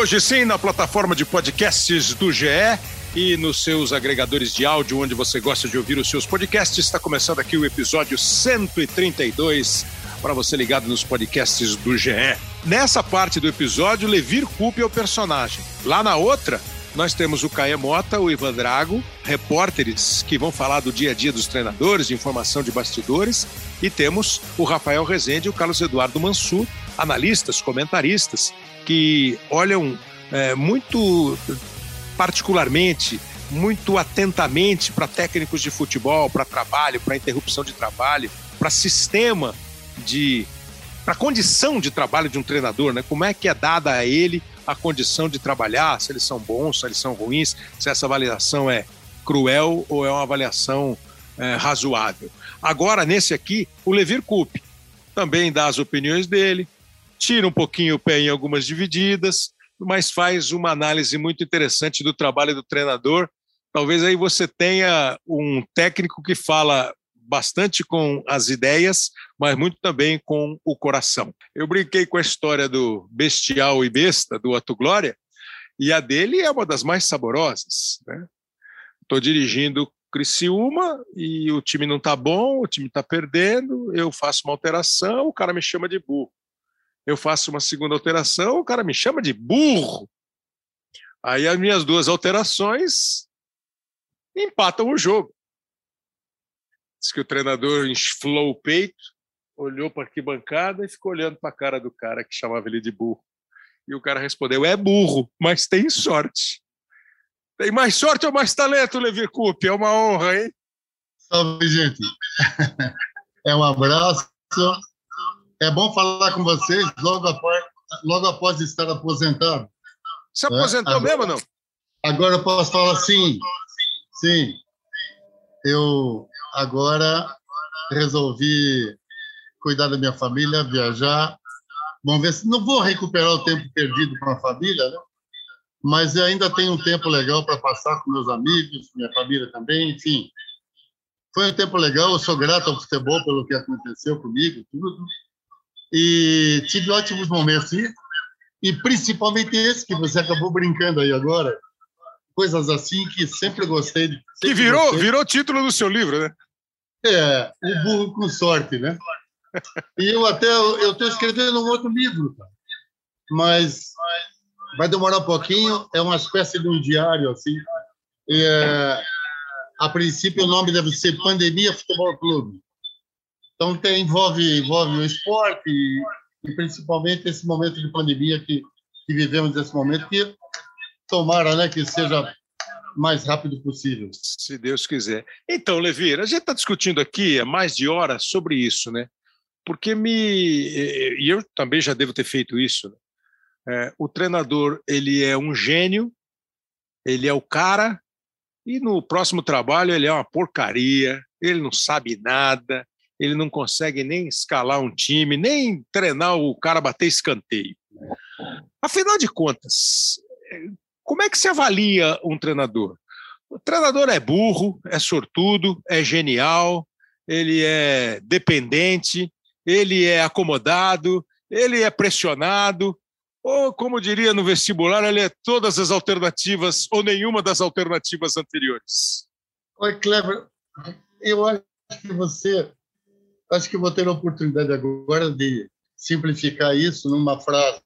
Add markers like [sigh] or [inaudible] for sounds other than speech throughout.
Hoje sim, na plataforma de podcasts do GE e nos seus agregadores de áudio, onde você gosta de ouvir os seus podcasts, está começando aqui o episódio 132 para você ligado nos podcasts do GE. Nessa parte do episódio, Levir Coupe é o personagem. Lá na outra, nós temos o Caê Mota, o Ivan Drago, repórteres que vão falar do dia a dia dos treinadores, de informação de bastidores, e temos o Rafael Rezende e o Carlos Eduardo Mansur, analistas, comentaristas, que olham é, muito particularmente, muito atentamente para técnicos de futebol, para trabalho, para interrupção de trabalho, para sistema de. para condição de trabalho de um treinador, né? Como é que é dada a ele a condição de trabalhar, se eles são bons, se eles são ruins, se essa avaliação é cruel ou é uma avaliação é, razoável. Agora, nesse aqui, o Levir Coupe também dá as opiniões dele, tira um pouquinho o pé em algumas divididas, mas faz uma análise muito interessante do trabalho do treinador. Talvez aí você tenha um técnico que fala bastante com as ideias, mas muito também com o coração. Eu brinquei com a história do bestial e besta do Ato Glória, e a dele é uma das mais saborosas. Estou né? dirigindo Criciúma e o time não está bom, o time está perdendo, eu faço uma alteração, o cara me chama de burro eu faço uma segunda alteração, o cara me chama de burro. Aí as minhas duas alterações empatam o jogo. Diz que o treinador inflou o peito, olhou para a arquibancada e ficou olhando para a cara do cara que chamava ele de burro. E o cara respondeu: é burro, mas tem sorte. Tem mais sorte ou mais talento, Levi Coupe? É uma honra, hein? Salve, gente. [laughs] É um abraço é bom falar com vocês logo após, logo após estar aposentado. Se aposentou é, mesmo ou não? Agora eu posso falar sim. Sim. Eu agora resolvi cuidar da minha família, viajar. Vamos ver se não vou recuperar o tempo perdido com a família, né? Mas ainda tenho um tempo legal para passar com meus amigos, minha família também, enfim. Foi um tempo legal, eu sou grato ao futebol pelo que aconteceu comigo, tudo e tive ótimos momentos. E, e principalmente esse que você acabou brincando aí agora. Coisas assim que sempre gostei. Sempre que virou, gostei. virou título do seu livro, né? É, o burro com sorte, né? E eu até eu estou escrevendo um outro livro, mas vai demorar um pouquinho. É uma espécie de um diário assim. É, a princípio o nome deve ser Pandemia Futebol Clube. Então, tem, envolve, envolve o esporte e, e, principalmente esse momento de pandemia que, que vivemos nesse momento, que tomara né, que seja mais rápido possível. Se Deus quiser. Então, Levir, a gente está discutindo aqui há mais de horas sobre isso, né? Porque me. E eu também já devo ter feito isso. Né? É, o treinador, ele é um gênio, ele é o cara, e no próximo trabalho ele é uma porcaria, ele não sabe nada, ele não consegue nem escalar um time, nem treinar o cara bater escanteio. Afinal de contas, como é que se avalia um treinador? O treinador é burro, é sortudo, é genial, ele é dependente, ele é acomodado, ele é pressionado, ou, como diria no vestibular, ele é todas as alternativas ou nenhuma das alternativas anteriores. Oi, Cleber, eu acho que você Acho que vou ter a oportunidade agora de simplificar isso numa frase.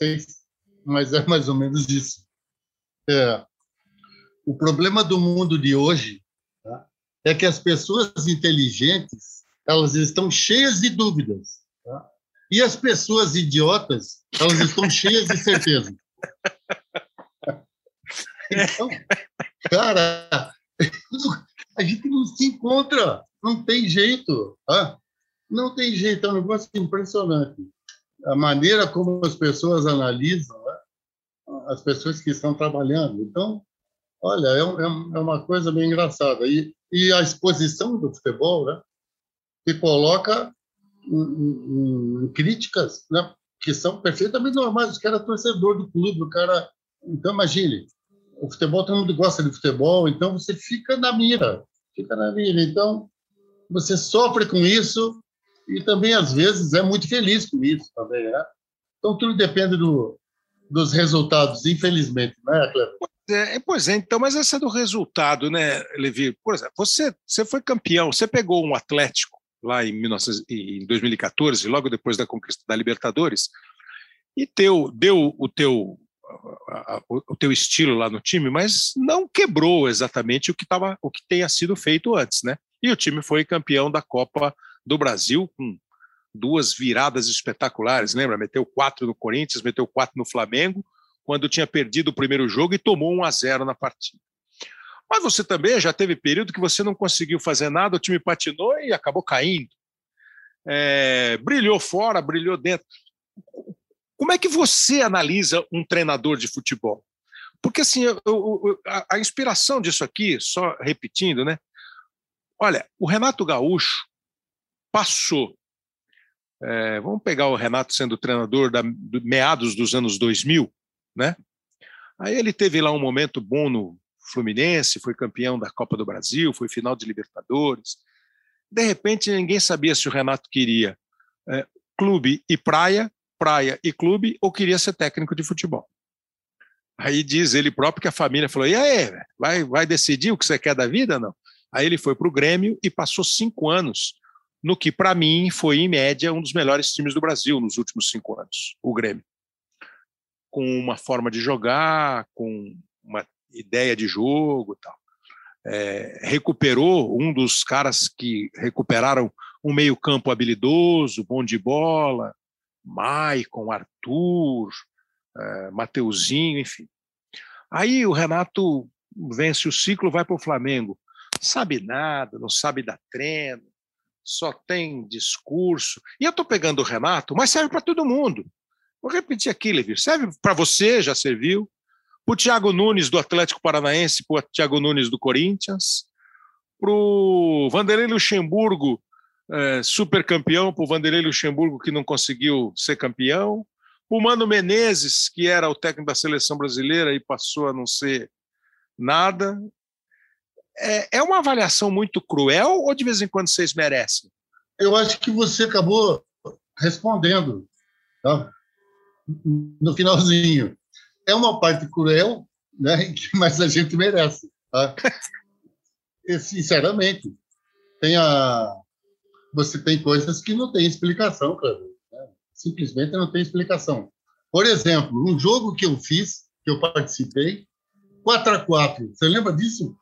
Assim. Mas é mais ou menos isso. É, o problema do mundo de hoje tá, é que as pessoas inteligentes elas estão cheias de dúvidas. Tá? E as pessoas idiotas elas estão cheias de certeza. Então, cara, [laughs] a gente não se encontra. Não tem jeito. Ah, não tem jeito, é um negócio impressionante. A maneira como as pessoas analisam né? as pessoas que estão trabalhando. Então, olha, é, é, é uma coisa bem engraçada. E, e a exposição do futebol, né? que coloca em, em críticas né? que são perfeitamente normais. O cara é torcedor do clube, o cara. Então, imagine, o futebol, todo mundo gosta de futebol, então você fica na mira, fica na mira. Então, você sofre com isso e também, às vezes, é muito feliz com isso também, né? Então, tudo depende do, dos resultados, infelizmente, né, Cleber? É, pois é, então, mas esse é do resultado, né, Levi? Por exemplo, você, você foi campeão, você pegou um Atlético lá em, 19, em 2014, logo depois da conquista da Libertadores, e teu, deu o teu, o teu estilo lá no time, mas não quebrou exatamente o que, tava, o que tenha sido feito antes, né? E o time foi campeão da Copa do Brasil com duas viradas espetaculares, lembra? Meteu quatro no Corinthians, meteu quatro no Flamengo, quando tinha perdido o primeiro jogo e tomou um a zero na partida. Mas você também já teve período que você não conseguiu fazer nada, o time patinou e acabou caindo. É, brilhou fora, brilhou dentro. Como é que você analisa um treinador de futebol? Porque assim, eu, eu, a, a, inspiração disso aqui, só repetindo, né? Olha, o Renato Gaúcho passou é, vamos pegar o Renato sendo treinador da do, meados dos anos 2000, né? Aí ele teve lá um momento bom no Fluminense, foi campeão da Copa do Brasil, foi final de Libertadores. De repente, ninguém sabia se o Renato queria é, clube e praia, praia e clube, ou queria ser técnico de futebol. Aí diz ele próprio que a família falou: e aí, vai, vai decidir o que você quer da vida? Não. Aí ele foi para o Grêmio e passou cinco anos no que, para mim, foi, em média, um dos melhores times do Brasil nos últimos cinco anos, o Grêmio. Com uma forma de jogar, com uma ideia de jogo tal. É, recuperou um dos caras que recuperaram um meio-campo habilidoso, bom de bola, Maicon, Arthur, é, Mateuzinho, enfim. Aí o Renato vence o ciclo, vai para o Flamengo. Sabe nada, não sabe dar treino, só tem discurso. E eu estou pegando o Renato, mas serve para todo mundo. Vou repetir aqui, Levi. Serve para você, já serviu. Para o Thiago Nunes do Atlético Paranaense, para o Thiago Nunes do Corinthians. Para o Vanderlei Luxemburgo, é, super campeão, para o Vanderlei Luxemburgo que não conseguiu ser campeão. O Mano Menezes, que era o técnico da seleção brasileira e passou a não ser nada é, é uma avaliação muito cruel ou de vez em quando vocês merecem? Eu acho que você acabou respondendo tá? no finalzinho. É uma parte cruel, né? [laughs] mas a gente merece. Tá? E, sinceramente, tem a... você tem coisas que não tem explicação, cara. Né? Simplesmente não tem explicação. Por exemplo, um jogo que eu fiz, que eu participei, 4 a 4 Você lembra disso?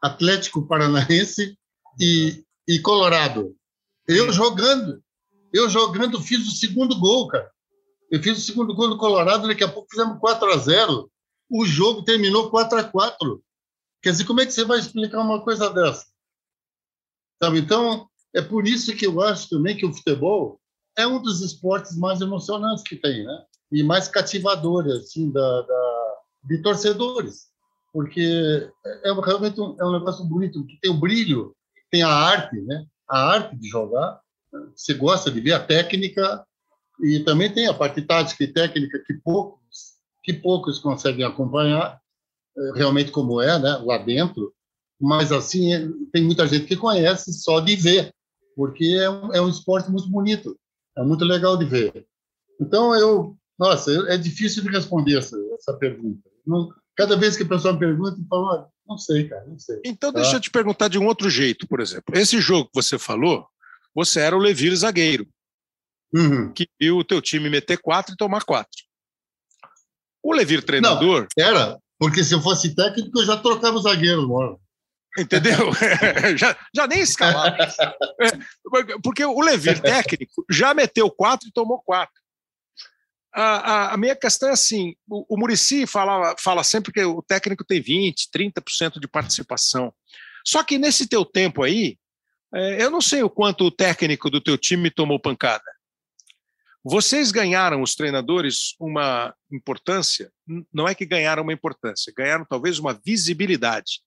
Atlético Paranaense e, e Colorado. Eu jogando, eu jogando, fiz o segundo gol, cara. Eu fiz o segundo gol do Colorado, daqui a pouco fizemos 4 a 0 O jogo terminou 4 a 4 Quer dizer, como é que você vai explicar uma coisa dessa? Sabe? Então, é por isso que eu acho também que o futebol é um dos esportes mais emocionantes que tem, né? E mais cativadores, assim, da, da de torcedores porque é, é realmente um, é um negócio bonito, que tem o brilho, tem a arte, né? A arte de jogar. Você gosta de ver a técnica e também tem a parte tática e técnica que poucos que poucos conseguem acompanhar é, realmente como é, né? Lá dentro. Mas assim é, tem muita gente que conhece só de ver, porque é um, é um esporte muito bonito, é muito legal de ver. Então eu, nossa, é difícil de responder essa, essa pergunta. Não, Cada vez que a pessoa me pergunta, eu falo, não sei, cara, não sei. Então, tá? deixa eu te perguntar de um outro jeito, por exemplo. Esse jogo que você falou, você era o Levir zagueiro, uhum. que viu o teu time meter quatro e tomar quatro. O Levir treinador... Não, era, porque se eu fosse técnico, eu já trocava o zagueiro, mano. Entendeu? [laughs] [laughs] já, já nem escalava. porque o Levir [laughs] técnico já meteu quatro e tomou quatro. A, a, a, minha questão é assim: o, o Murici fala, fala sempre que o técnico tem 20%, 30% de participação. Só que nesse teu tempo aí, é, eu não sei o quanto o técnico do teu time tomou pancada. Vocês ganharam, os treinadores, uma importância, não é que ganharam uma importância, ganharam talvez uma visibilidade,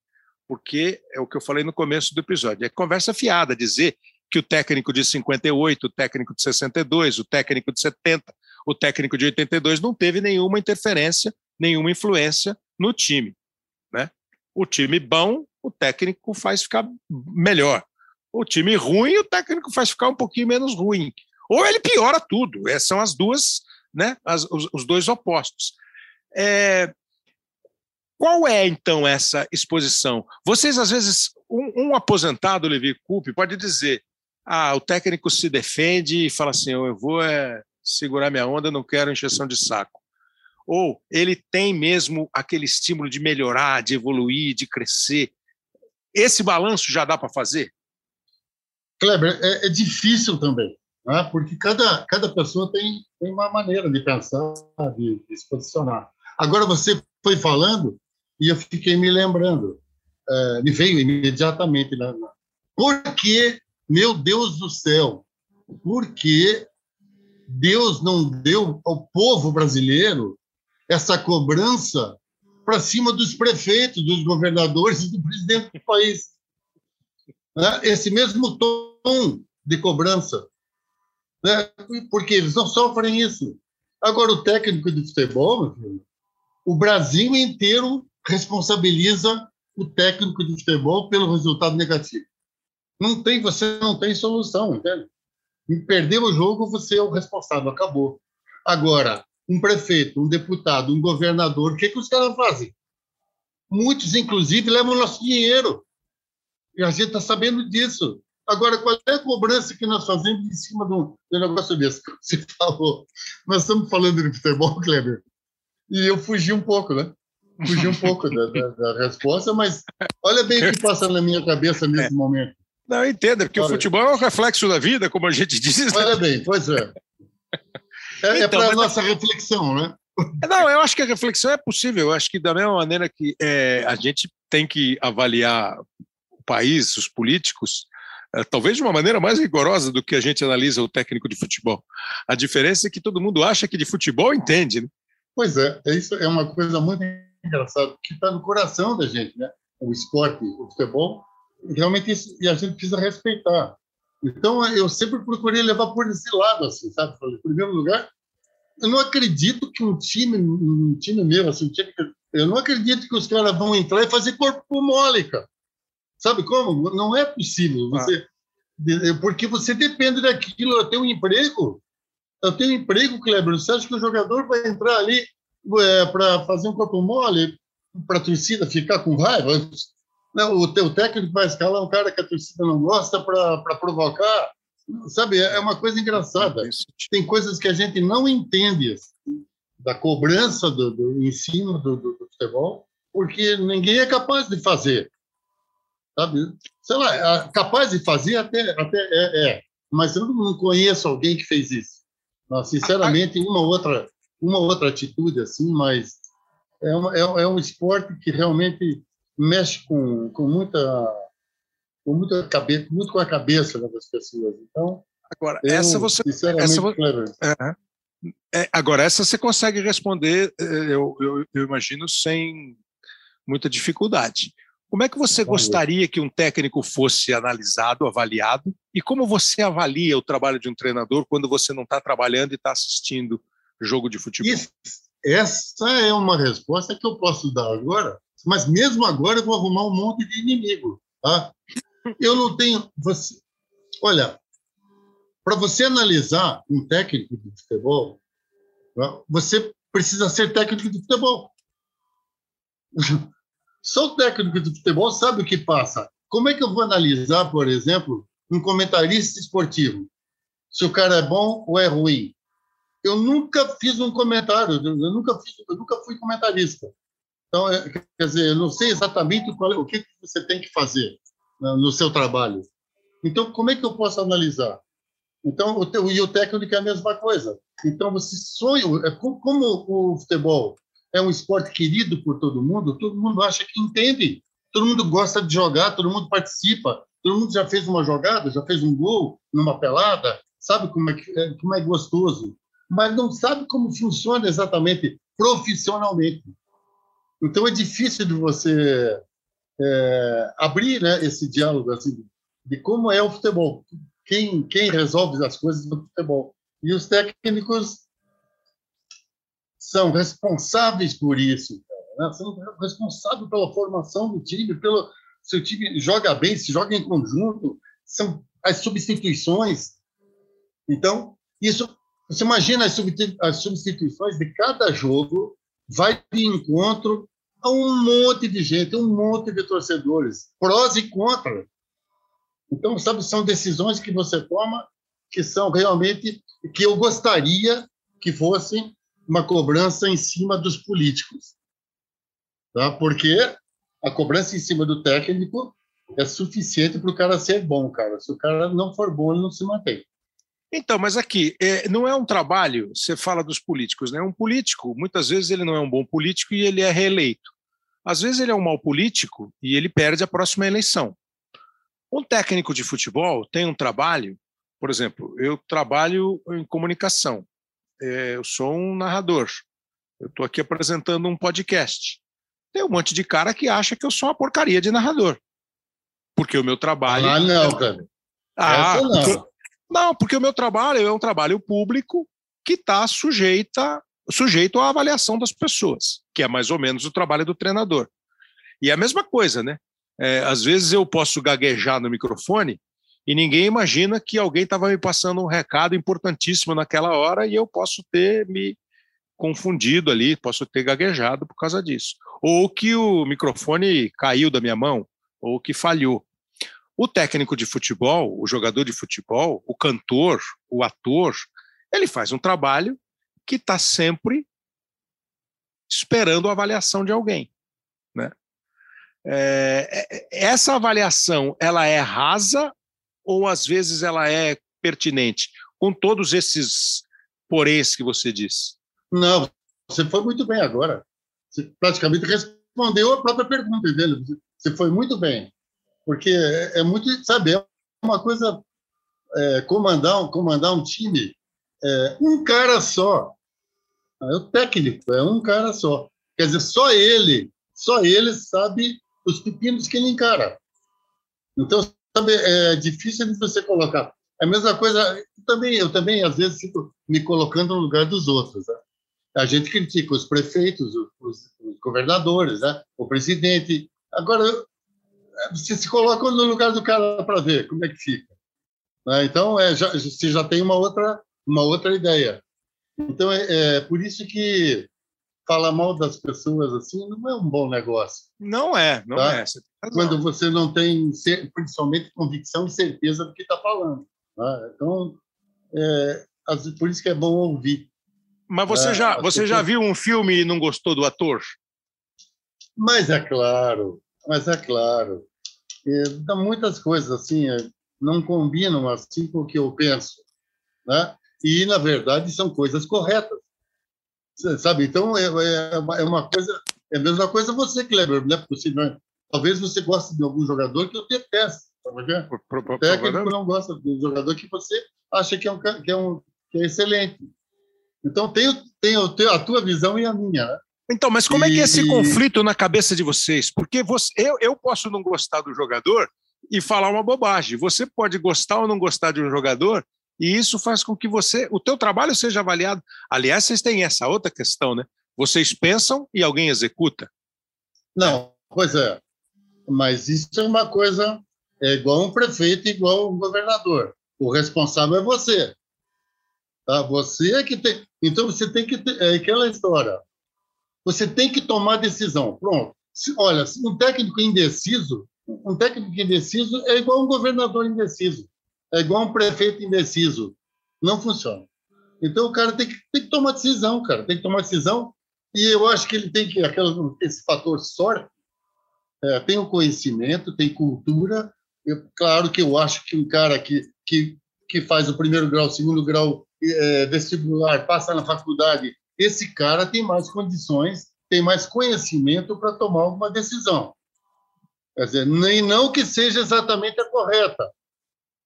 porque é o que eu falei no começo do episódio, é conversa fiada dizer que o técnico de 58, o técnico de 62, o técnico de 70 o técnico de 82 não teve nenhuma interferência, nenhuma influência no time. Né? O time bom, o técnico faz ficar melhor. O time ruim, o técnico faz ficar um pouquinho menos ruim. Ou ele piora tudo. Essas são as duas, né, as, os, os dois opostos. É, qual é, então, essa exposição? Vocês, às vezes, um, um aposentado, Levi Coupe, pode dizer: ah, o técnico se defende e fala assim: eu vou é, segurar minha onda, não quero encheção de saco. Ou ele tem mesmo aquele estímulo de melhorar, de evoluir, de crescer. Esse balanço já dá para fazer? Kleber, é, é difícil também, né? porque cada, cada pessoa tem, tem uma maneira de pensar, de, de se posicionar. Agora, você foi falando e eu fiquei me lembrando, é, me veio imediatamente, na, por que, meu Deus do céu, por que Deus não deu ao povo brasileiro essa cobrança para cima dos prefeitos, dos governadores e do presidente do país? Né? Esse mesmo tom de cobrança. Né? Porque eles não sofrem isso. Agora, o técnico de futebol, o Brasil inteiro responsabiliza o técnico de futebol pelo resultado negativo. Não tem, você não tem solução, entende? E perdeu o jogo, você é o responsável, acabou. Agora, um prefeito, um deputado, um governador, o que, que os caras fazem? Muitos, inclusive, levam nosso dinheiro. E a gente está sabendo disso. Agora, qual é a cobrança que nós fazemos em cima de um, negócio desse? Você [laughs] falou. Nós estamos falando de futebol, [laughs] Kleber, e eu fugi um pouco, né? Fugi um pouco da, da, da, resposta, mas olha bem o que passa na minha cabeça nesse é. momento. Não, entenda, porque olha. o futebol é um reflexo da vida, como a gente [laughs] diz. Né? Olha bem, pois é. É, é então, é para a nossa reflexão, né? Não, eu acho que a reflexão é possível. Eu acho que da mesma maneira que é, a gente tem que avaliar o país, os políticos, é, talvez de uma maneira mais rigorosa do que a gente analisa o técnico de futebol. A diferença é que todo mundo acha que de futebol entende, né? Pois é, isso é uma coisa muito engraçada, que está no coração da gente, né? O esporte, o futebol, realmente isso, e a gente precisa respeitar. Então, eu sempre procurei levar por esse lado, assim, sabe? Em primeiro lugar, eu não acredito que um time, um time meu, assim, um time eu não acredito que os caras vão entrar e fazer corpo mole, cara. Sabe como? Não é possível. Ah. Você, ah. Porque você depende daquilo. Eu tenho um emprego, eu tenho um emprego, Kleber. Você acha que o jogador vai entrar ali é, para fazer um corpo mole, para a torcida ficar com raiva? Não, o teu técnico vai escalar um cara que a torcida não gosta para provocar. Sabe, é uma coisa engraçada. Tem coisas que a gente não entende assim, da cobrança do, do ensino do, do, do, futebol, porque ninguém é capaz de fazer. Sabe? Sei lá, capaz de fazer até, até é, é, mas eu não conheço alguém que fez isso. sinceramente, uma outra, uma outra atitude assim, mas é, é, é um esporte que realmente mexe com, com muita com muita cabeça, muito com a cabeça das pessoas. Então, agora eu, essa você, essa, é, é, agora essa você consegue responder, é, eu, eu, eu, imagino sem muita dificuldade. Como é que você gostaria que um técnico fosse analisado, avaliado, e como você avalia o trabalho de um treinador quando você não está trabalhando e está assistindo jogo de futebol? Isso, essa é uma resposta que eu posso dar agora, mas mesmo agora eu vou arrumar um monte de inimigo. Tá? Eu não tenho. Você, olha, para você analisar um técnico de futebol, tá? você precisa ser técnico de futebol. [laughs] Só o técnico de futebol sabe o que passa. Como é que eu vou analisar, por exemplo, um comentarista esportivo? Se o cara é bom ou é ruim? Eu nunca fiz um comentário, eu nunca, fiz, eu nunca fui comentarista. Então, é, quer dizer, eu não sei exatamente qual, o que você tem que fazer né, no seu trabalho. Então, como é que eu posso analisar? Então, o e o técnico é a mesma coisa. Então, você sonha, é como o futebol é um esporte querido por todo mundo, todo mundo acha que entende, todo mundo gosta de jogar, todo mundo participa, todo mundo já fez uma jogada, já fez um gol numa pelada, sabe como é, é como é gostoso, mas não sabe como funciona exatamente profissionalmente. Então é difícil de você é, abrir né, esse diálogo assim, de como é o futebol, quem, quem resolve as coisas do futebol. E os técnicos são responsáveis por isso, né? são responsáveis pela formação do time, pelo se o time joga bem, se joga em conjunto, são as substituições. Então, isso, você imagina as substituições de cada jogo vai de encontro um monte de gente, um monte de torcedores, prós e contras. Então, sabe, são decisões que você toma que são realmente que eu gostaria que fossem uma cobrança em cima dos políticos. Tá? Porque a cobrança em cima do técnico é suficiente para o cara ser bom, cara. Se o cara não for bom, ele não se mantém. Então, mas aqui, é, não é um trabalho, você fala dos políticos, né? Um político, muitas vezes ele não é um bom político e ele é reeleito. Às vezes ele é um mau político e ele perde a próxima eleição. Um técnico de futebol tem um trabalho, por exemplo, eu trabalho em comunicação, é, eu sou um narrador, eu estou aqui apresentando um podcast. Tem um monte de cara que acha que eu sou uma porcaria de narrador. Porque o meu trabalho. Ah, não, cara. Ah, Essa não. Porque... não, porque o meu trabalho é um trabalho público que está sujeita, sujeito à avaliação das pessoas, que é mais ou menos o trabalho do treinador. E é a mesma coisa, né? É, às vezes eu posso gaguejar no microfone e ninguém imagina que alguém estava me passando um recado importantíssimo naquela hora e eu posso ter me confundido ali, posso ter gaguejado por causa disso. Ou que o microfone caiu da minha mão, ou que falhou. O técnico de futebol, o jogador de futebol, o cantor, o ator, ele faz um trabalho que está sempre esperando a avaliação de alguém. Né? É, é, essa avaliação ela é rasa ou às vezes ela é pertinente, com todos esses poréns que você disse? Não, você foi muito bem agora. Você praticamente respondeu a própria pergunta dele. Você foi muito bem. Porque é, é muito, sabe, é uma coisa é, comandar, comandar um time, é, um cara só. É o técnico, é um cara só. Quer dizer, só ele, só ele sabe os pepinos que ele encara. Então, sabe, é difícil de você colocar. É a mesma coisa, também, eu também, às vezes, fico me colocando no lugar dos outros. Né? a gente critica os prefeitos, os, os governadores, né? o presidente. Agora, você se coloca no lugar do cara para ver como é que fica. Né? Então, é, já, você já tem uma outra, uma outra ideia. Então, é, é por isso que falar mal das pessoas assim não é um bom negócio. Não é, não tá? é. Você Quando você não tem, principalmente, convicção e certeza do que está falando. Tá? Então, é, por isso que é bom ouvir. Mas você, é, já, você já viu um filme e não gostou do ator? Mas é claro, mas é claro. E, dá muitas coisas assim, é, não combinam assim com o que eu penso. Né? E, na verdade, são coisas corretas. Sabe? Então, é, é, é uma coisa. É a mesma coisa você, Kleber, não é possível. Talvez você goste de algum jogador que eu detesto. O técnico não gosta de um jogador que você acha que é, um, que é, um, que é excelente. Então, tem, tem a tua visão e a minha. Né? Então, mas como e... é que é esse conflito na cabeça de vocês? Porque você, eu, eu posso não gostar do jogador e falar uma bobagem. Você pode gostar ou não gostar de um jogador e isso faz com que você, o teu trabalho seja avaliado. Aliás, vocês têm essa outra questão, né? Vocês pensam e alguém executa. Não, pois é. Mas isso é uma coisa é igual um prefeito, igual um governador. O responsável é você. Tá? Você é que tem. Então você tem que ter. É aquela história. Você tem que tomar decisão. Pronto. Se, olha, um técnico indeciso, um técnico indeciso é igual um governador indeciso, é igual um prefeito indeciso. Não funciona. Então o cara tem que, tem que tomar decisão, cara. Tem que tomar decisão. E eu acho que ele tem que. Aquela, esse fator sorte. É, tem o conhecimento, tem cultura. Eu, claro que eu acho que um cara que, que, que faz o primeiro grau, o segundo grau é, vestibular, passa na faculdade, esse cara tem mais condições, tem mais conhecimento para tomar alguma decisão. Quer dizer, nem não que seja exatamente a correta,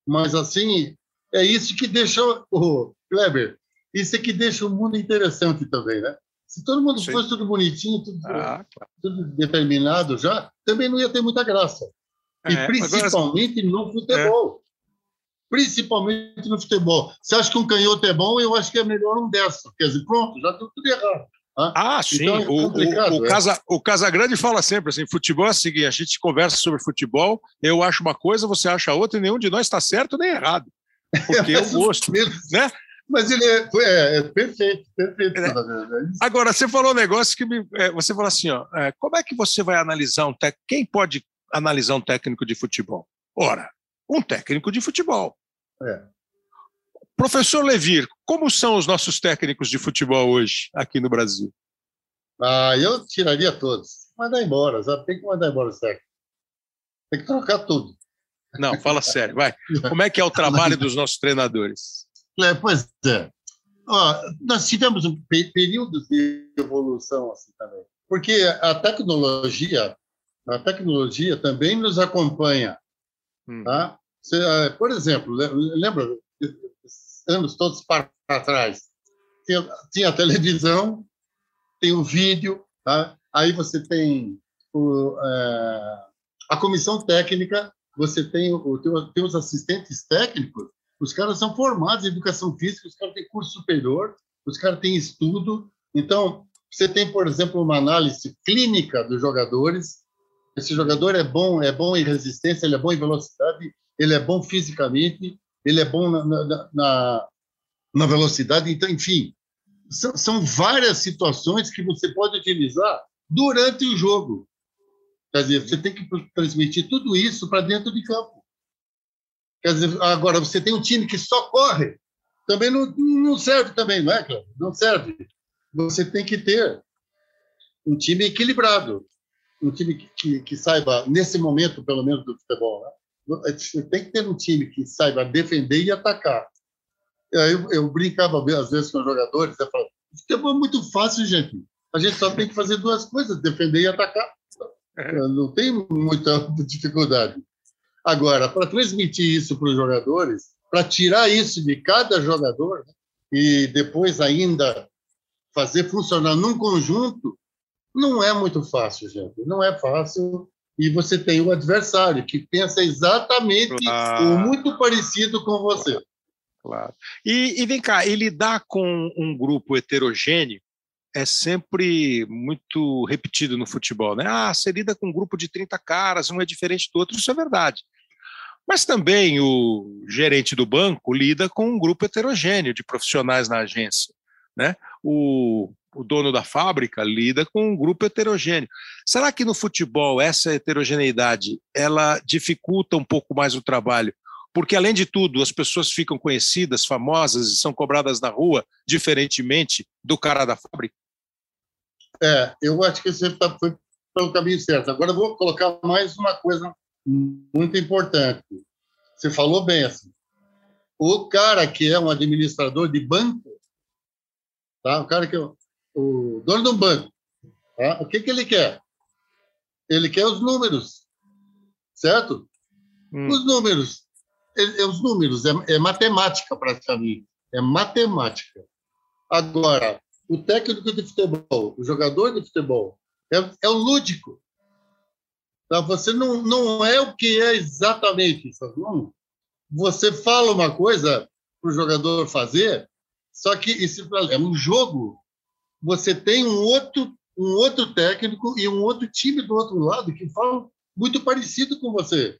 mas assim é isso que deixa o Kleber, isso é que deixa o mundo interessante também, né? Se todo mundo Sim. fosse tudo bonitinho, tudo, ah, claro. tudo, determinado já, também não ia ter muita graça. É, e principalmente agora... no futebol. É principalmente no futebol. Você acha que um canhoto é bom? Eu acho que é melhor um dessa. Quer dizer, pronto, já deu tudo errado. Ah, sim. Então é o, o, o, é. Casa, o Casagrande fala sempre assim: futebol é o seguinte, a gente conversa sobre futebol, eu acho uma coisa, você acha outra, e nenhum de nós está certo nem errado. Porque [laughs] é o gosto. Né? Mas ele é, é, é perfeito, perfeito. É. Agora, você falou um negócio que me, é, você falou assim, ó, é, como é que você vai analisar um técnico? Quem pode analisar um técnico de futebol? Ora, um técnico de futebol. É. Professor Levir, como são os nossos técnicos de futebol hoje aqui no Brasil? Ah, eu tiraria todos. Mandar embora, sabe? Tem que mandar embora o técnico. Tem que trocar tudo. Não, fala sério, vai. Como é que é o trabalho dos nossos treinadores? [laughs] É, pois é. Ó, nós tivemos um período de evolução assim também, porque a tecnologia, a tecnologia também nos acompanha. Hum. Tá? Ah, por exemplo, lembra anos todos para trás tinha, a televisão, tem o vídeo, tá? aí você tem o, é, a comissão técnica, você tem, o, tem os assistentes técnicos os caras são formados em educação física, os caras têm curso superior, os caras têm estudo. Então, você tem, por exemplo, uma análise clínica dos jogadores. Esse jogador é bom, é bom em resistência, ele é bom em velocidade, ele é bom fisicamente, ele é bom na, na, na, na velocidade. Então, enfim, são, são várias situações que você pode utilizar durante o jogo. Quer dizer, você tem que transmitir tudo isso para dentro de campo. Quer dizer, agora você tem um time que só corre, também não, não serve também, não é, Cláudio? Não serve. Você tem que ter um time equilibrado, um time que, que, que, saiba, nesse momento, pelo menos, do futebol, né? Você tem que ter um time que saiba defender e atacar. Eu, eu brincava às vezes com os jogadores, eu falava, futebol é muito fácil, gente. A gente só tem que fazer duas coisas, defender e atacar. É. Não tem muita [laughs] dificuldade. Agora, para transmitir isso para os jogadores, para tirar isso de cada jogador né, e depois ainda fazer funcionar num conjunto, não é muito fácil, gente. Não é fácil. E você tem o adversário que pensa exatamente claro. ou muito parecido com você. Claro. E, e vem cá, e lidar com um grupo heterogêneo é sempre muito repetido no futebol, né? Ah, você lida com um grupo de 30 caras, um é diferente do outro, isso é verdade. Mas também o gerente do banco lida com um grupo heterogêneo de profissionais na agência. Né? O, o dono da fábrica lida com um grupo heterogêneo. Será que no futebol essa heterogeneidade ela dificulta um pouco mais o trabalho? Porque, além de tudo, as pessoas ficam conhecidas, famosas e são cobradas na rua, diferentemente do cara da fábrica? É, eu acho que você tá, foi pelo caminho certo. Agora eu vou colocar mais uma coisa muito importante. Você falou bem assim. O cara que é um administrador de banco, tá? O cara que é o, dono de um banco, tá? O que que ele quer? Ele quer os números, certo? Hum. Os números, é, é os números é, é matemática praticamente, é matemática. Agora, o técnico de futebol, o jogador de futebol, é, é o lúdico. Tá? Você não, não é o que é exatamente isso. Não. Você fala uma coisa para o jogador fazer, só que isso é um jogo. Você tem um outro, um outro técnico e um outro time do outro lado que falam muito parecido com você.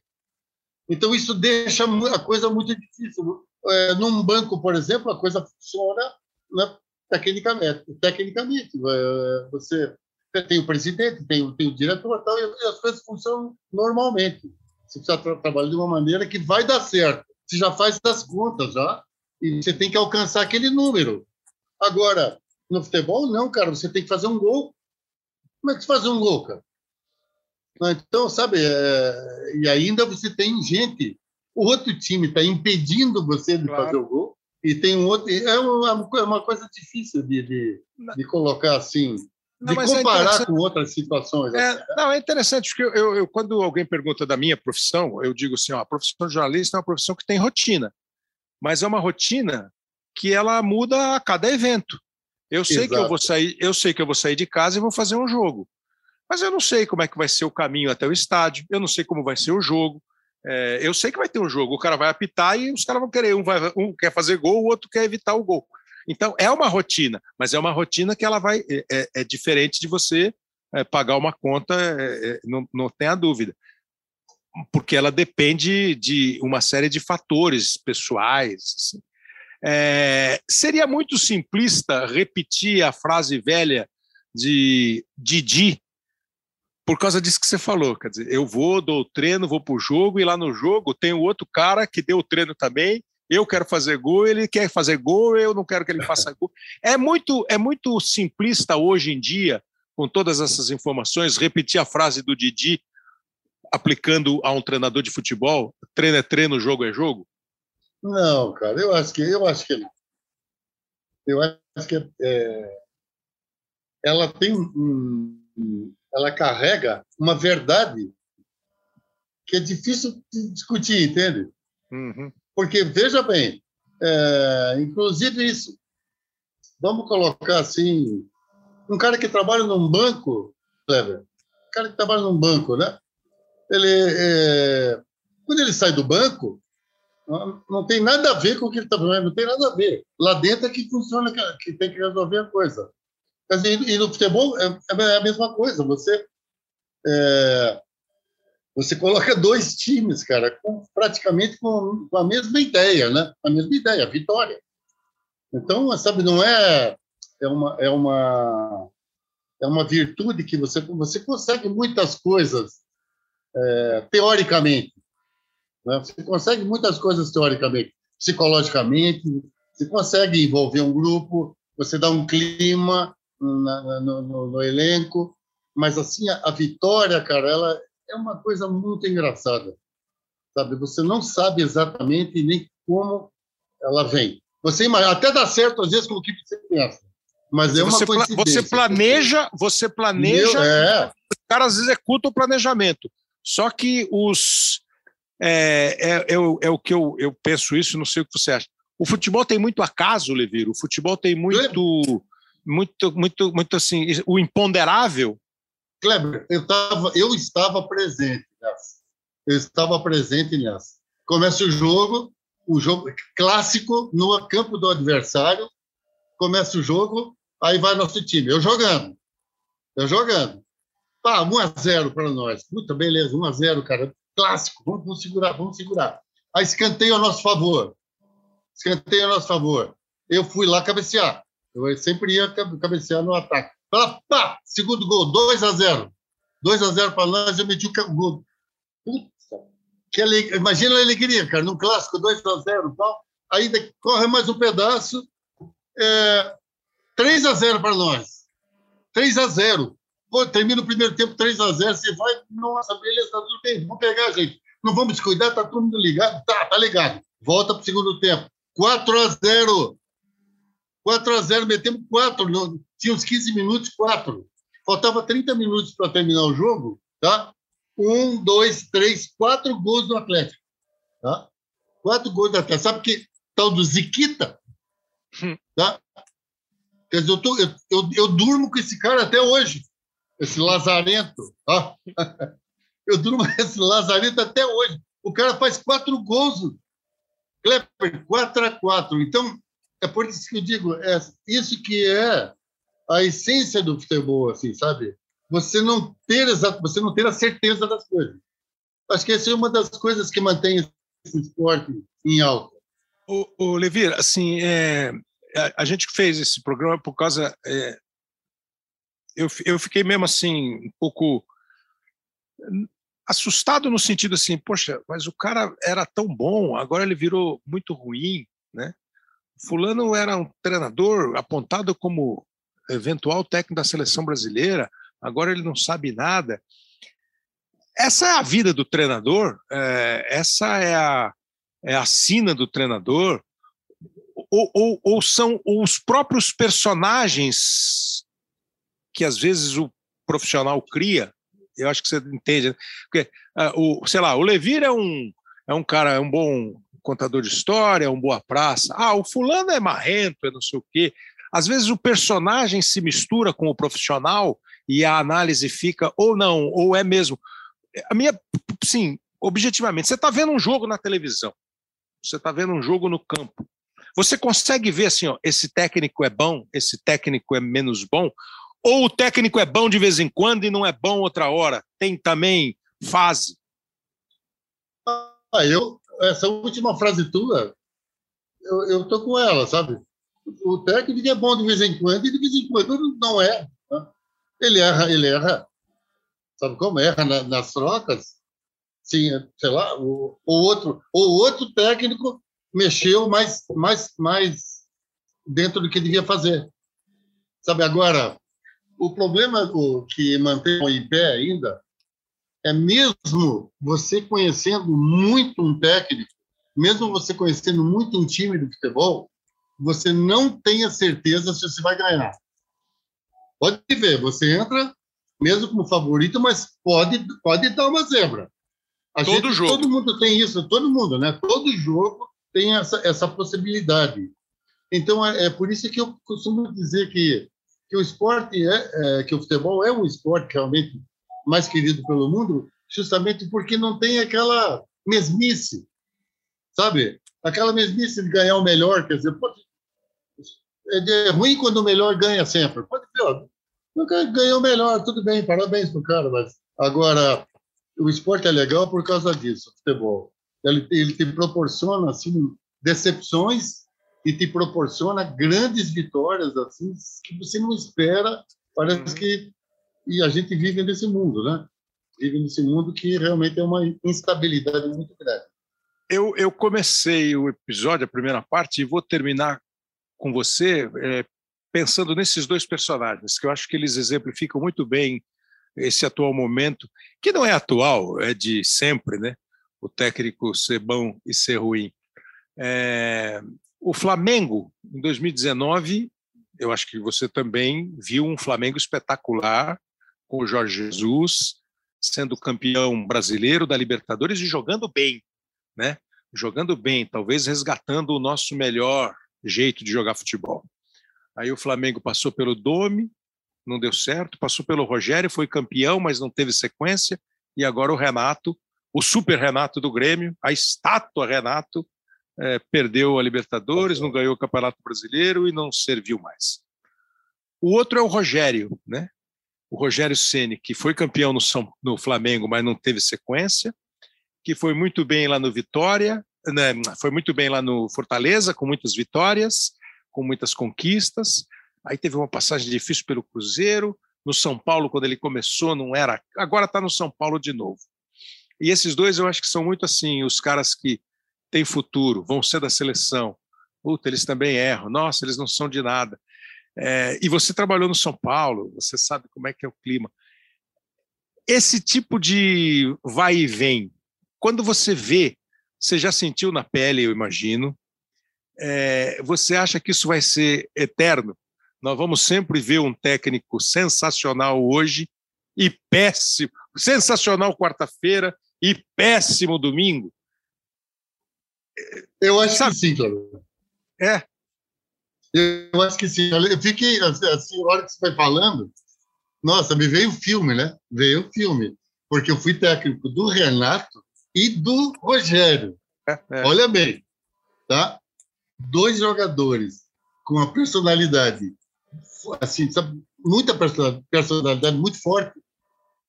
Então, isso deixa a coisa muito difícil. É, num banco, por exemplo, a coisa funciona né, tecnicamente. tecnicamente. É, você tem o presidente, tem o, tem o diretor tal, e as coisas funcionam normalmente. Você precisa tra trabalhar de uma maneira que vai dar certo. Você já faz as contas já, e você tem que alcançar aquele número. Agora, no futebol, não, cara, você tem que fazer um gol. Como é que você faz um gol, cara? Então, sabe, é... e ainda você tem gente, o outro time está impedindo você de claro. fazer o gol, e tem um outro. É uma, é uma coisa difícil de, de, de colocar assim de não, é comparar é com outras situações. É, assim? Não, é interessante, porque eu, eu, eu, quando alguém pergunta da minha profissão, eu digo assim: ó, a profissão de jornalista é uma profissão que tem rotina, mas é uma rotina que ela muda a cada evento. Eu sei Exato. que eu vou sair, eu sei que eu vou sair de casa e vou fazer um jogo. Mas eu não sei como é que vai ser o caminho até o estádio, eu não sei como vai ser o jogo. É, eu sei que vai ter um jogo, o cara vai apitar e os caras vão querer, um, vai, um quer fazer gol, o outro quer evitar o gol. Então, é uma rotina, mas é uma rotina que ela vai. É, é, é diferente de você é, pagar uma conta, é, é, não, não tenha dúvida. Porque ela depende de uma série de fatores pessoais. Assim. É, seria muito simplista repetir a frase velha de Didi, por causa disso que você falou. Quer dizer, eu vou, dou o treino, vou para o jogo, e lá no jogo tem o outro cara que deu o treino também. Eu quero fazer gol, ele quer fazer gol, eu não quero que ele faça gol. [laughs] É muito, é muito simplista hoje em dia, com todas essas informações, repetir a frase do Didi aplicando a um treinador de futebol: treino é treino, jogo é jogo? Não, cara, eu acho que eu acho que eu acho que é, ela tem um, ela carrega uma verdade que é difícil de discutir, entende? Uhum. Porque veja bem, é, inclusive isso, vamos colocar assim, um cara que trabalha num banco, Clever, um cara que trabalha num banco, né? Ele, é, quando ele sai do banco, não tem nada a ver com o que ele está fazendo, não tem nada a ver. Lá dentro é que funciona, que tem que resolver a coisa. E no futebol é, é a mesma coisa. Você é, você coloca [laughs] dois times, cara, com, praticamente com, com, a mesma ideia, né? A mesma ideia, a vitória. Então, sabe, não é é uma é uma é uma virtude que você você consegue muitas coisas é, teoricamente né? Você consegue muitas coisas teoricamente, psicologicamente, você consegue envolver um grupo, você dá um clima na, no, no, no, elenco, mas assim a, a, vitória, cara, ela é uma coisa muito engraçada, sabe? Você não sabe exatamente nem como ela vem. Você até dá certo às vezes com o que você pensa, mas é uma você, coincidência. Você planeja, você planeja, Meu, é. os caras executam o planejamento. Só que os é, é, é, o, é o que eu, eu penso isso, não sei o que você acha. O futebol tem muito acaso, Leviro. O futebol tem muito, muito, muito, muito assim, o imponderável. Kleber, eu, tava, eu estava presente nessa. Eu estava presente nessa. Começa o jogo, o jogo clássico no campo do adversário. Começa o jogo, aí vai nosso time. Eu jogando. Eu jogando. Pá, 1 a 0 para nós. Puta, beleza, 1 a 0 cara clássico, vamos, vamos segurar, vamos segurar. Aí escanteio a nosso favor. Escanteio a nosso favor. Eu fui lá cabecear. Eu sempre ia cabecear no ataque. Pá, pá, segundo gol, 2 a 0 2 a 0 para nós, eu meti o gol. Que aleg... imagina a alegria, cara, num clássico 2 a 0 tal. Aí corre mais um pedaço, é... 3 a 0 para nós. 3 a 0 Pô, termina o primeiro tempo 3 a 0 você vai, nossa, beleza, tá tudo bem, vamos pegar, gente. Não vamos descuidar, tá todo mundo ligado? Tá, tá ligado. Volta para o segundo tempo. 4 a 0 4 a 0 metemos 4, no, tinha uns 15 minutos, 4. Faltava 30 minutos para terminar o jogo, tá? Um, dois, três, quatro gols do Atlético. Tá? Quatro gols do Atlético. Sabe que tal do Ziquita? Hum. Tá? Quer dizer, eu, tô, eu, eu, eu durmo com esse cara até hoje esse lazarento. Ó. Eu durmo [laughs] esse lazarento até hoje. O cara faz quatro gols. Kleber, 4 a 4. Então, é por isso que eu digo, é isso que é a essência do futebol, assim, sabe? Você não ter exato, você não ter a certeza das coisas. Acho que essa é uma das coisas que mantém esse esporte em alta. O, o assim, é, a, a, gente fez esse programa por causa é, eu, eu fiquei mesmo assim, um pouco assustado no sentido assim, poxa, mas o cara era tão bom, agora ele virou muito ruim, né? Fulano era um treinador apontado como eventual técnico da seleção brasileira, agora ele não sabe nada. Essa é a vida do treinador, é, essa é a, é a sina do treinador, ou, ou, ou são os próprios personagens que às vezes o profissional cria, eu acho que você entende, né? porque, uh, o, sei lá, o Levir é um, é um cara, é um bom contador de história, é um boa praça, ah, o fulano é marrento, é não sei o quê, às vezes o personagem se mistura com o profissional e a análise fica ou não, ou é mesmo. A minha, sim, objetivamente, você está vendo um jogo na televisão, você está vendo um jogo no campo, você consegue ver assim, ó, esse técnico é bom, esse técnico é menos bom, ou o técnico é bom de vez em quando e não é bom outra hora? Tem também fase? Ah, eu, essa última frase tua, eu estou com ela, sabe? O técnico é bom de vez em quando e de vez em quando não é. Né? Ele erra, ele erra. Sabe como erra na, nas trocas? Sim, sei lá, o, o outro, o outro técnico mexeu mais, mais, mais dentro do que devia fazer. Sabe, agora, o problema o, que mantém em pé ainda é mesmo você conhecendo muito um técnico, mesmo você conhecendo muito um time de futebol, você não tem a certeza se você vai ganhar. Pode ver, você entra mesmo como favorito, mas pode, pode dar uma zebra. A todo gente, jogo. Todo mundo tem isso, todo mundo, né? Todo jogo tem essa, essa possibilidade. Então, é, é por isso que eu costumo dizer que, que o esporte, é, é, que o futebol é um esporte realmente mais querido pelo mundo, justamente porque não tem aquela mesmice, sabe? Aquela mesmice de ganhar o melhor, quer dizer, pode, é, é ruim quando o melhor ganha sempre. Pode ver, ó, ganhou o melhor, tudo bem, parabéns pro cara, mas agora o esporte é legal por causa disso, o futebol. Ele, ele te proporciona assim decepções e te proporciona grandes vitórias assim que você não espera. Parece uhum. que e a gente vive nesse mundo, né? Vive nesse mundo que realmente é uma instabilidade muito grande. Eu, eu comecei o episódio, a primeira parte, e vou terminar com você é, pensando nesses dois personagens, que eu acho que eles exemplificam muito bem esse atual momento, que não é atual, é de sempre, né? O técnico ser bom e ser ruim. É, o Flamengo, em 2019, eu acho que você também viu um Flamengo espetacular, com o Jorge Jesus, sendo campeão brasileiro da Libertadores e jogando bem, né? Jogando bem, talvez resgatando o nosso melhor jeito de jogar futebol. Aí o Flamengo passou pelo Dome, não deu certo, passou pelo Rogério, foi campeão, mas não teve sequência, e agora o Renato, o super Renato do Grêmio, a estátua Renato, é, perdeu a Libertadores, não ganhou o Campeonato Brasileiro e não serviu mais. O outro é o Rogério, né? o Rogério Ceni, que foi campeão no, São, no Flamengo, mas não teve sequência, que foi muito bem lá no Vitória, né, foi muito bem lá no Fortaleza, com muitas vitórias, com muitas conquistas. Aí teve uma passagem difícil pelo Cruzeiro. No São Paulo, quando ele começou, não era. Agora está no São Paulo de novo. E esses dois eu acho que são muito assim, os caras que têm futuro, vão ser da seleção. Puta, eles também erram. Nossa, eles não são de nada. É, e você trabalhou no São Paulo, você sabe como é que é o clima. Esse tipo de vai e vem, quando você vê, você já sentiu na pele, eu imagino, é, você acha que isso vai ser eterno? Nós vamos sempre ver um técnico sensacional hoje e péssimo, sensacional quarta-feira e péssimo domingo? Eu acho Sabe? que sim, Cláudio. É, eu acho que sim. Eu fiquei, assim, a hora que você foi falando, nossa, me veio o filme, né? Veio o filme. Porque eu fui técnico do Renato e do Rogério. É, é. Olha bem, tá? Dois jogadores com uma personalidade, assim, sabe? muita personalidade muito forte,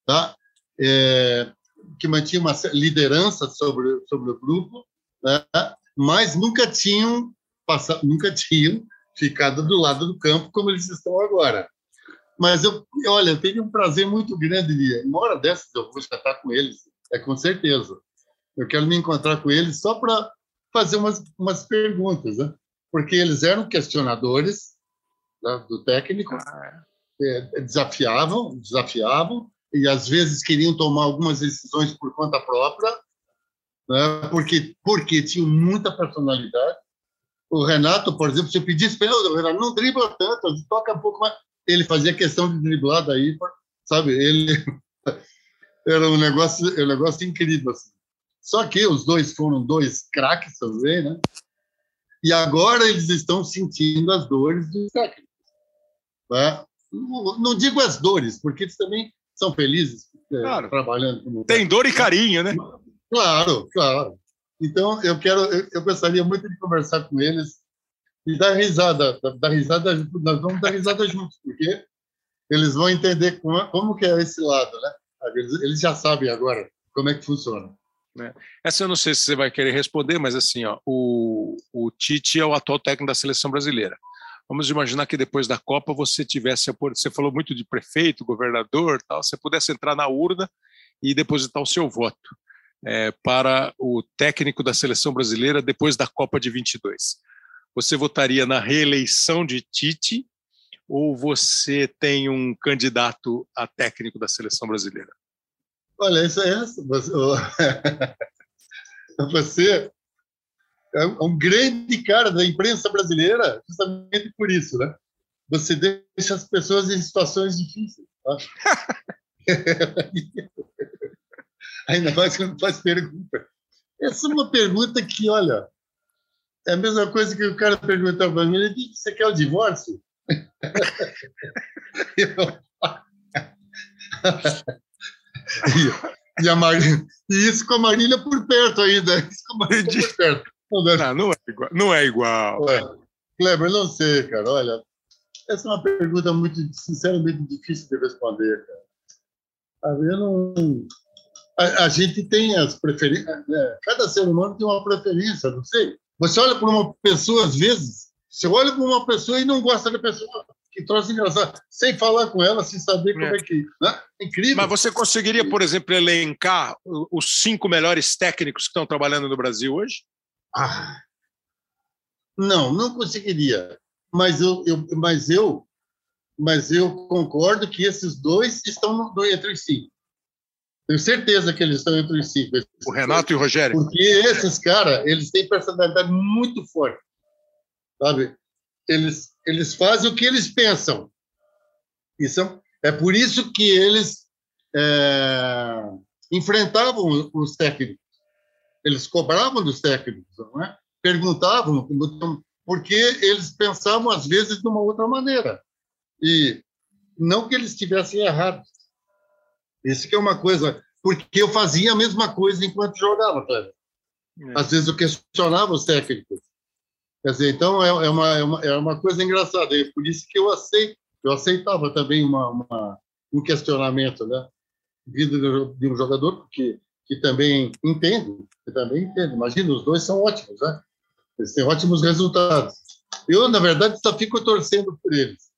tá? É, que mantinha uma liderança sobre, sobre o grupo, né? mas nunca tinham passado, nunca tinham ficado do lado do campo como eles estão agora. Mas eu, olha, eu tenho um prazer muito grande de, uma hora dessas eu vou estar com eles, é com certeza. Eu quero me encontrar com eles só para fazer umas, umas perguntas, né? porque eles eram questionadores né, do técnico, ah, é. É, desafiavam, desafiavam e às vezes queriam tomar algumas decisões por conta própria, né, porque porque tinham muita personalidade o Renato, por exemplo, se eu pedisse para ele, Renato, não dribla tanto, toca um pouco mais. Ele fazia questão de driblar daí, sabe? Ele [laughs] era um negócio, um negócio incrível. Assim. Só que os dois foram dois craques também, né? E agora eles estão sentindo as dores dos técnicos. Né? Não, não digo as dores, porque eles também são felizes é, claro. trabalhando. Tem dor e carinho, né? Claro, claro. Então, eu quero, eu, gostaria muito de conversar com eles e dar risada, dar risada, nós vamos dar risada juntos, porque eles vão entender como, como que é esse lado, né? Eles, eles já sabem agora como é que funciona. Né? Essa eu não sei se você vai querer responder, mas assim, ó, o, o Tite é o atual técnico da seleção brasileira. Vamos imaginar que depois da Copa você tivesse, você falou muito de prefeito, governador, tal, você pudesse entrar na urna e depositar o seu voto é, para o técnico da seleção brasileira depois da Copa de 22. Você votaria na reeleição de Tite ou você tem um candidato a técnico da seleção brasileira? Olha, isso é você [laughs] é um grande cara da imprensa brasileira, justamente por isso, né? Você deixa as pessoas em situações difíceis. Tá? [laughs] [laughs] Ainda mais quando faz pergunta. Essa é uma pergunta que, olha, é a mesma coisa que o cara perguntar para mim: você quer o divórcio? [laughs] e, a Marília, e isso com a Marília por perto ainda. Isso com a Marília por perto. Não, não, é igual. Não é igual. Ué, Kleber, não sei, cara. Olha, essa é uma pergunta muito, sinceramente, difícil de responder, cara. Eu não. A, a gente tem as preferências. Né? Cada ser humano tem uma preferência, não sei. Você olha para uma pessoa, às vezes, você olha para uma pessoa e não gosta da pessoa. Que troço engraçado. Sem falar com ela, sem saber como é, é que. Né? Incrível. Mas você conseguiria, por exemplo, elencar os cinco melhores técnicos que estão trabalhando no Brasil hoje? Ah, não, não conseguiria. Mas eu, eu, mas eu, mas eu concordo que esses dois estão no, entre os cinco. Tenho certeza que eles estão entre os cinco. O Renato e o Rogério. Porque esses caras, eles têm personalidade muito forte, sabe? Eles, eles fazem o que eles pensam. Isso é por isso que eles é, enfrentavam os técnicos eles cobravam dos técnicos, não é? perguntavam, porque eles pensavam, às vezes, de uma outra maneira. E não que eles estivessem errados. Isso que é uma coisa, porque eu fazia a mesma coisa enquanto jogava, É. Às vezes eu questionava os técnicos. Quer dizer, então é, é, uma, é, uma, é uma coisa engraçada. É por isso que eu aceito, eu aceitava também uma, uma um questionamento, né? Vindo de um jogador, porque que também entende, que também entende. Imagina, os dois são ótimos, né? Eles têm ótimos resultados. Eu, na verdade, só fico torcendo por eles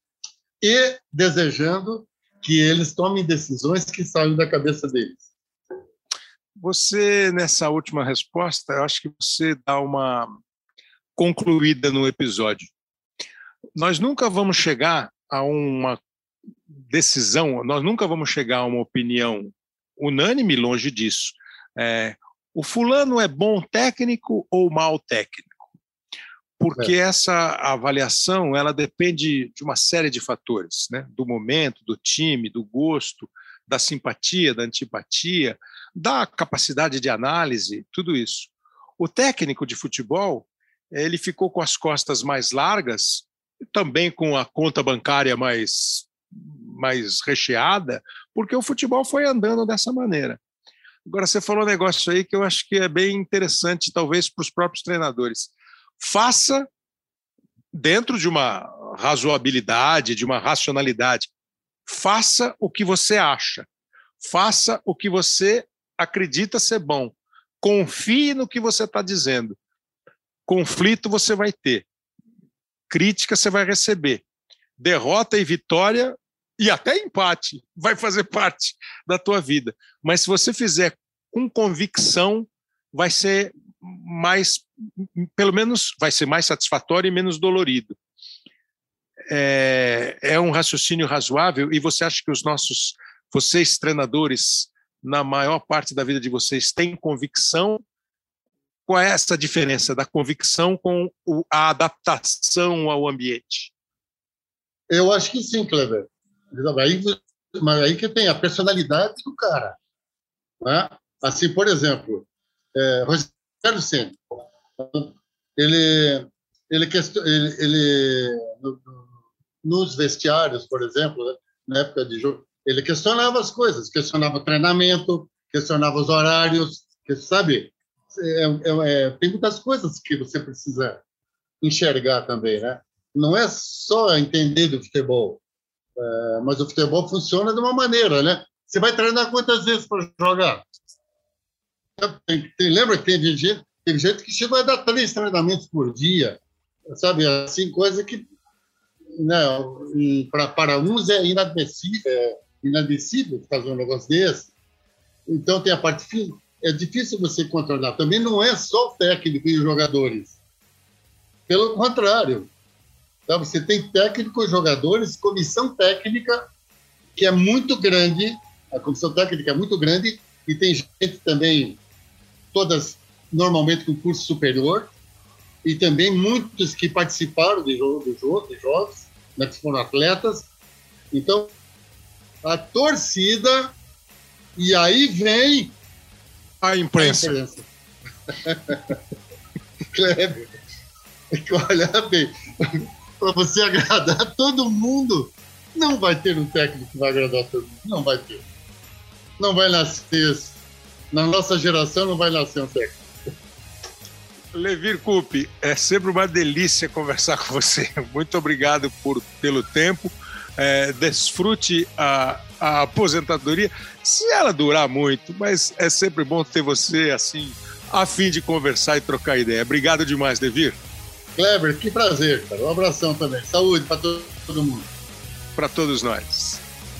e desejando que eles tomem decisões que saiam da cabeça deles. Você, nessa última resposta, eu acho que você dá uma concluída no episódio. Nós nunca vamos chegar a uma decisão, nós nunca vamos chegar a uma opinião unânime, longe disso. É, o fulano é bom técnico ou mau técnico? Porque é. essa avaliação ela depende de uma série de fatores, né? do momento, do time, do gosto, da simpatia, da antipatia, da capacidade de análise, tudo isso. O técnico de futebol ele ficou com as costas mais largas, também com a conta bancária mais mais recheada, porque o futebol foi andando dessa maneira. Agora, você falou um negócio aí que eu acho que é bem interessante, talvez, para os próprios treinadores. Faça dentro de uma razoabilidade, de uma racionalidade. Faça o que você acha. Faça o que você acredita ser bom. Confie no que você está dizendo. Conflito você vai ter. Crítica você vai receber. Derrota e vitória e até empate vai fazer parte da tua vida. Mas se você fizer com convicção, vai ser mais, pelo menos, vai ser mais satisfatório e menos dolorido. É, é um raciocínio razoável e você acha que os nossos, vocês treinadores, na maior parte da vida de vocês, têm convicção? Qual é essa diferença da convicção com a adaptação ao ambiente? Eu acho que sim, Kleber. Aí, mas aí que tem a personalidade do cara. Né? Assim, por exemplo, é, Rogério Senna, ele, ele, ele, ele nos vestiários, por exemplo, na época de jogo, ele questionava as coisas, questionava o treinamento, questionava os horários, que, sabe? É, é, é, tem muitas coisas que você precisa enxergar também, né? Não é só entender do futebol, é, mas o futebol funciona de uma maneira, né? Você vai treinar quantas vezes para jogar? Tem, tem, lembra que teve gente, teve gente que chegou a dar três treinamentos por dia, sabe? Assim, coisa que né, pra, para uns é inadmissível, é inadmissível fazer um negócio desse. Então, tem a parte física. É difícil você controlar. Também não é só o técnico e os jogadores. Pelo contrário, tá? você tem técnico, jogadores, comissão técnica, que é muito grande, a comissão técnica é muito grande, e tem gente também, todas normalmente com curso superior, e também muitos que participaram de, jogo, de, jogo, de jogos, né, que foram atletas. Então, a torcida, e aí vem a imprensa. A imprensa. [laughs] Kleber, olha bem, para você agradar todo mundo, não vai ter um técnico que vai agradar todo mundo. Não vai ter. Não vai nascer. Na nossa geração não vai nascer um técnico. Levir Coupe, é sempre uma delícia conversar com você. [laughs] Muito obrigado por, pelo tempo. É, desfrute a, a aposentadoria, se ela durar muito, mas é sempre bom ter você assim, a fim de conversar e trocar ideia. Obrigado demais, Levir. Kleber, que prazer, cara. Um abração também. Saúde para todo, todo mundo. Para todos nós.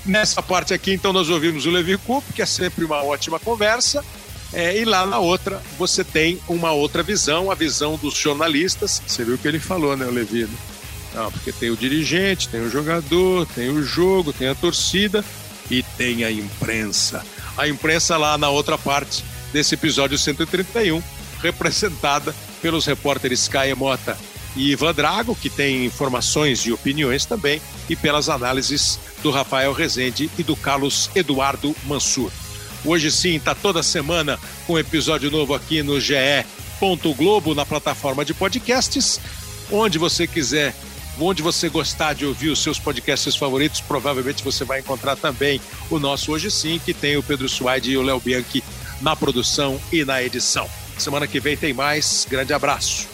Nessa parte aqui, então, nós ouvimos o Levi Coupe, que é sempre uma ótima conversa. É, e lá na outra, você tem uma outra visão, a visão dos jornalistas. Você viu o que ele falou, né, Levi? Não, porque tem o dirigente, tem o jogador, tem o jogo, tem a torcida e tem a imprensa. A imprensa lá na outra parte desse episódio 131, representada pelos repórteres Caia Mota e Ivan Drago, que tem informações e opiniões também, e pelas análises do Rafael Rezende e do Carlos Eduardo Mansur. Hoje sim, está toda semana com episódio novo aqui no GE. Globo na plataforma de podcasts. Onde você quiser, onde você gostar de ouvir os seus podcasts favoritos, provavelmente você vai encontrar também o nosso Hoje Sim, que tem o Pedro Suaide e o Léo Bianchi na produção e na edição. Semana que vem tem mais. Grande abraço.